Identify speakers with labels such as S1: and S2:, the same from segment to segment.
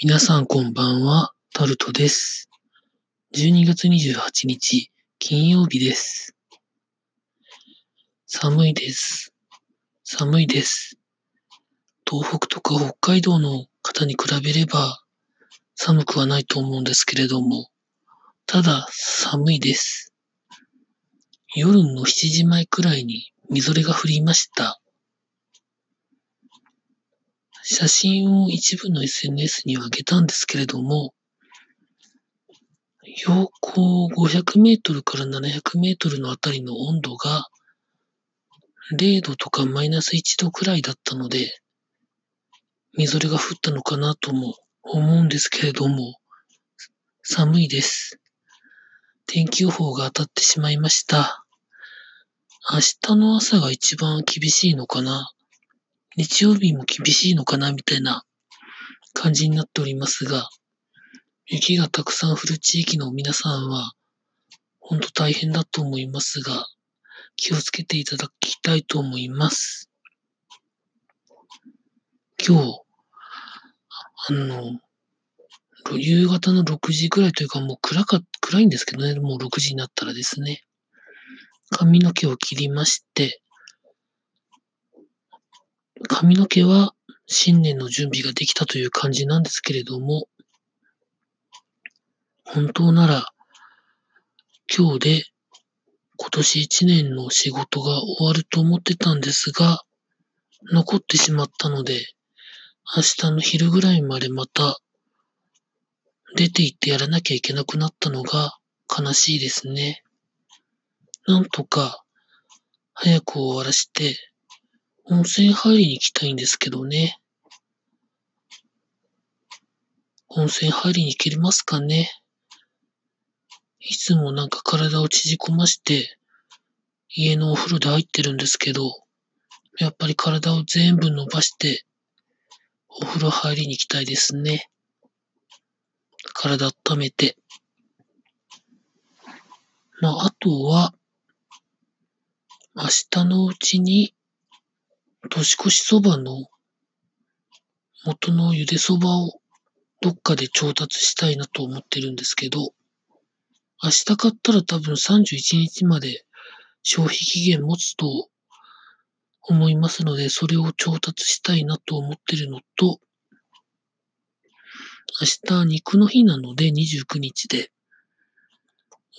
S1: 皆さんこんばんは、タルトです。12月28日、金曜日です。寒いです。寒いです。東北とか北海道の方に比べれば寒くはないと思うんですけれども、ただ寒いです。夜の7時前くらいにみぞれが降りました。写真を一部の SNS に上げたんですけれども、標高500メートルから700メートルのあたりの温度が0度とかマイナス1度くらいだったので、みぞれが降ったのかなとも思うんですけれども、寒いです。天気予報が当たってしまいました。明日の朝が一番厳しいのかな日曜日も厳しいのかなみたいな感じになっておりますが、雪がたくさん降る地域の皆さんは、本当大変だと思いますが、気をつけていただきたいと思います。今日、あの、夕方の6時くらいというかもう暗か、暗いんですけどね、もう6時になったらですね、髪の毛を切りまして、髪の毛は新年の準備ができたという感じなんですけれども、本当なら今日で今年1年の仕事が終わると思ってたんですが、残ってしまったので、明日の昼ぐらいまでまた出て行ってやらなきゃいけなくなったのが悲しいですね。なんとか早く終わらして温泉入りに行きたいんですけどね。温泉入りに行けますかね。いつもなんか体を縮こまして家のお風呂で入ってるんですけど、やっぱり体を全部伸ばしてお風呂入りに行きたいですね。体温めて。まあ、あとは、明日のうちに年越しそばの元のゆでそばをどっかで調達したいなと思ってるんですけど、明日買ったら多分31日まで消費期限持つと思いますので、それを調達したいなと思ってるのと、明日肉の日なので29日で、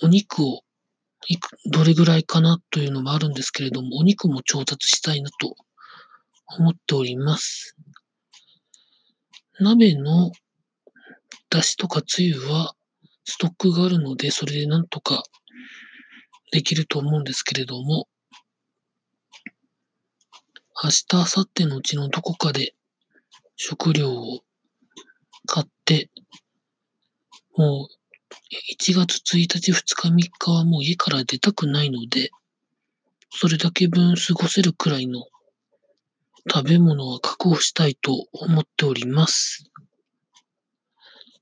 S1: お肉をいくどれぐらいかなというのもあるんですけれども、お肉も調達したいなと思っております。鍋の出汁とかつゆはストックがあるので、それでなんとかできると思うんですけれども、明日、明後日のうちのどこかで食料を買って、もう1月1日、2日、3日はもう家から出たくないので、それだけ分過ごせるくらいの食べ物は確保したいと思っております。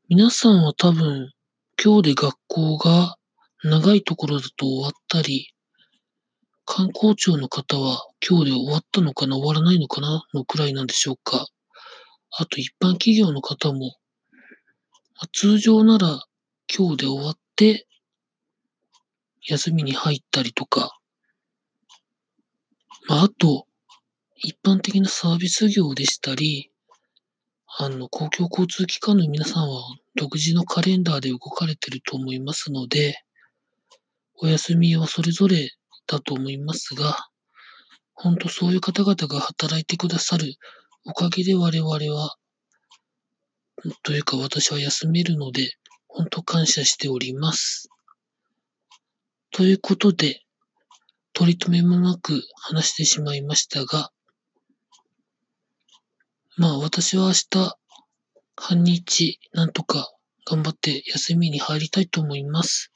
S1: 皆さんは多分今日で学校が長いところだと終わったり、観光庁の方は今日で終わったのかな、終わらないのかなのくらいなんでしょうか。あと一般企業の方も、通常なら今日で終わって休みに入ったりとか、まあ、あと、一般的なサービス業でしたり、あの、公共交通機関の皆さんは独自のカレンダーで動かれてると思いますので、お休みはそれぞれだと思いますが、本当そういう方々が働いてくださるおかげで我々は、というか私は休めるので、本当感謝しております。ということで、取り留めもなく話してしまいましたが、まあ私は明日、半日、なんとか頑張って休みに入りたいと思います。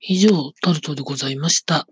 S1: 以上、タルトでございました。